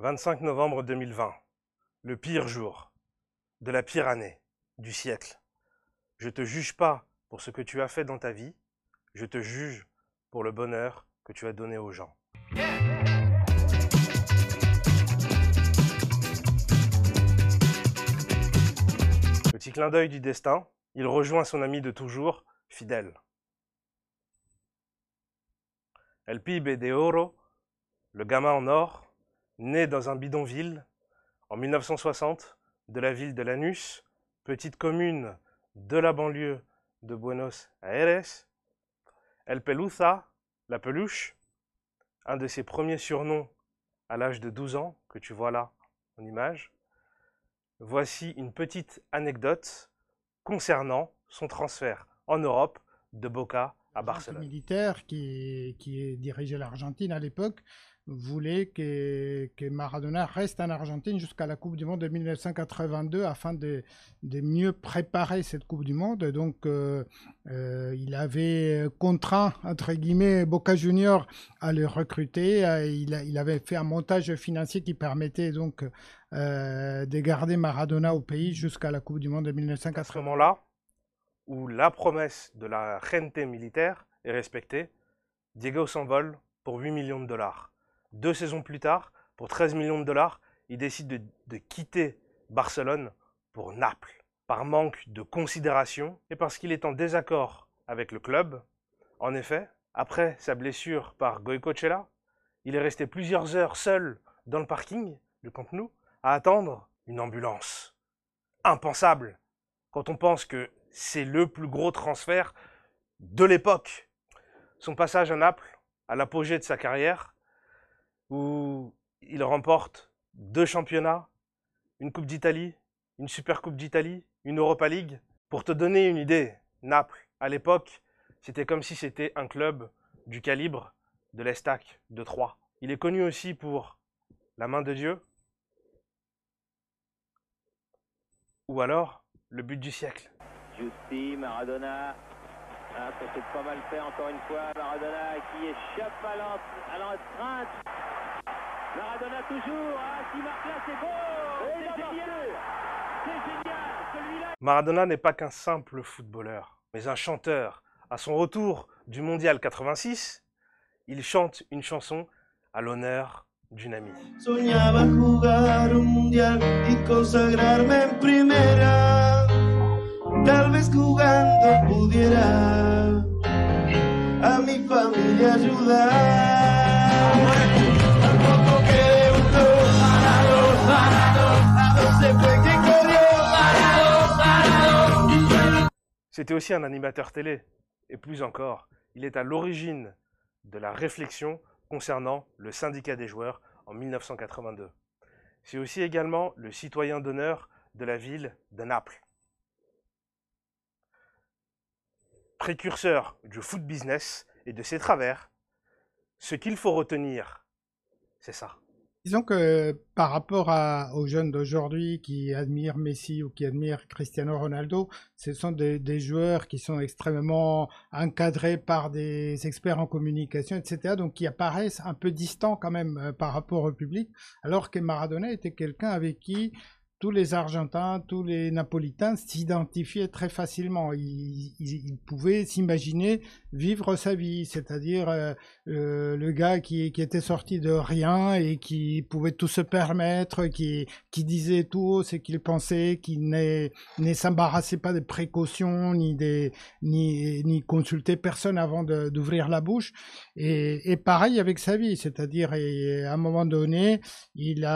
25 novembre 2020, le pire jour, de la pire année, du siècle. Je te juge pas pour ce que tu as fait dans ta vie, je te juge pour le bonheur que tu as donné aux gens. Petit clin d'œil du destin, il rejoint son ami de toujours, Fidèle. El pibe de oro, le gamin en or, né dans un bidonville en 1960 de la ville de Lanús, petite commune de la banlieue de Buenos Aires. El Pelusa, la peluche, un de ses premiers surnoms à l'âge de 12 ans, que tu vois là en image. Voici une petite anecdote concernant son transfert en Europe de Boca à Barcelone. militaire qui, qui dirigeait l'Argentine à l'époque voulait que, que, Maradona reste en Argentine jusqu'à la Coupe du Monde de 1982 afin de, de mieux préparer cette Coupe du Monde. Donc, euh, euh, il avait contraint, entre guillemets, Boca Junior à le recruter. Euh, il, il, avait fait un montage financier qui permettait donc de garder Maradona au pays jusqu'à la Coupe du Monde de 1980. À ce moment-là, où la promesse de la gente militaire est respectée, Diego s'envole pour 8 millions de dollars. Deux saisons plus tard, pour 13 millions de dollars, il décide de, quitter Barcelone pour Naples. Par manque de considération et parce qu'il est en désaccord avec le club. En effet, après sa blessure par Goicoechea, il est resté plusieurs heures seul dans le parking du Camp Nou à attendre une ambulance. Impensable quand on pense que c'est le plus gros transfert de l'époque. Son passage à Naples, à l'apogée de sa carrière, où il remporte deux championnats, une Coupe d'Italie, une Super Coupe d'Italie, une Europa League. Pour te donner une idée, Naples, à l'époque, c'était comme si c'était un club du calibre de l'Estac de Troyes. Il est connu aussi pour la main de Dieu, ou alors le but du siècle. Justi, Maradona, ah, ça s'est pas mal fait encore une fois. Maradona qui échappe à. Maradona toujours. Ah, qui marque là, c'est beau. C'est génial. C'est génial. Celui-là. Maradona n'est pas qu'un simple footballeur, mais un chanteur. À son retour du Mondial 86, il chante une chanson à l'honneur d'une amie. Soñaba jugar un mundial y consagrarme en primera. Tal vez jugando pudiera a mi familia ayudar. C'était aussi un animateur télé, et plus encore, il est à l'origine de la réflexion concernant le syndicat des joueurs en 1982. C'est aussi également le citoyen d'honneur de la ville de Naples. Précurseur du foot business et de ses travers, ce qu'il faut retenir, c'est ça. Disons que par rapport aux jeunes d'aujourd'hui qui admirent Messi ou qui admirent Cristiano Ronaldo, ce sont des, des, joueurs qui sont extrêmement encadrés par des experts en communication, etc. Donc qui apparaissent un peu distants quand même euh, par rapport au public, alors que Maradona était quelqu'un avec qui tous les Argentins, tous les Napolitains s'identifiaient très facilement. Ils, ils, pouvaient s'imaginer vivre sa vie, c'est-à-dire euh, euh, le gars qui, était sorti de rien et qui pouvait tout se permettre, qui, disait tout ce qu'il pensait, qui ne, s'embarrassait pas des précautions ni, des, ni, ni consultait personne avant d'ouvrir la bouche. Et, et, pareil avec sa vie, c'est-à-dire à un moment donné, il,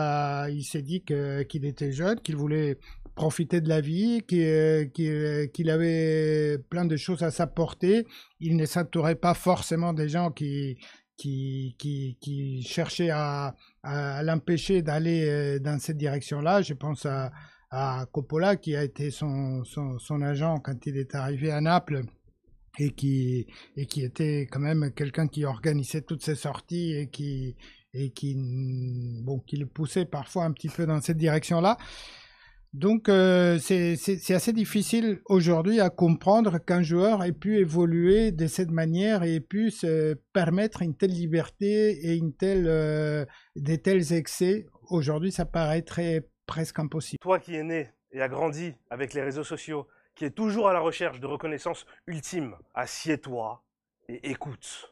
il s'est dit qu'il qu était jeune qu'il voulait profiter de la vie, qu'il avait plein de choses à s'apporter. Il ne s'entourait pas forcément des gens qui, qui, qui, cherchaient à, à l'empêcher d'aller dans cette direction-là. Je pense à, Coppola, qui a été son, son, son agent quand il est arrivé à Naples et qui, et qui était quand même quelqu'un qui organisait toutes ses sorties et qui, et qui, bon, qui le poussait parfois un petit peu dans cette direction-là. Donc euh, c'est assez difficile aujourd'hui à comprendre qu'un joueur ait pu évoluer de cette manière et ait pu se permettre une telle liberté et une telle, euh, de tels excès aujourd'hui, ça paraîtrait presque impossible. Toi qui es né et a grandi avec les réseaux sociaux, qui est toujours à la recherche de reconnaissance ultime, assieds-toi et écoute.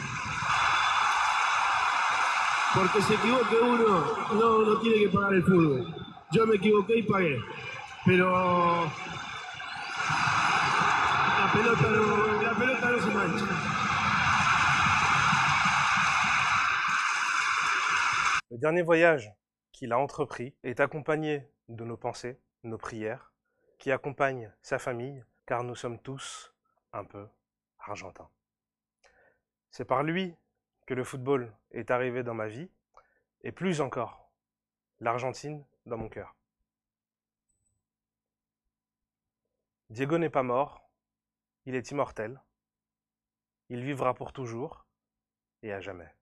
Porque se equivoque uno, no, no tiene que pagar el fútbol. Yo me equivoqué y pagué. Pero la pelota no, la pelota no se mancha. Le dernier voyage qu'il a entrepris est accompagné de nos pensées, nos prières, qui accompagnent sa famille, car nous sommes tous un peu argentins. C'est par lui le football est arrivé dans ma vie, et plus encore, l'Argentine dans mon cœur. Diego n'est pas mort, il est immortel, il vivra pour toujours et à jamais.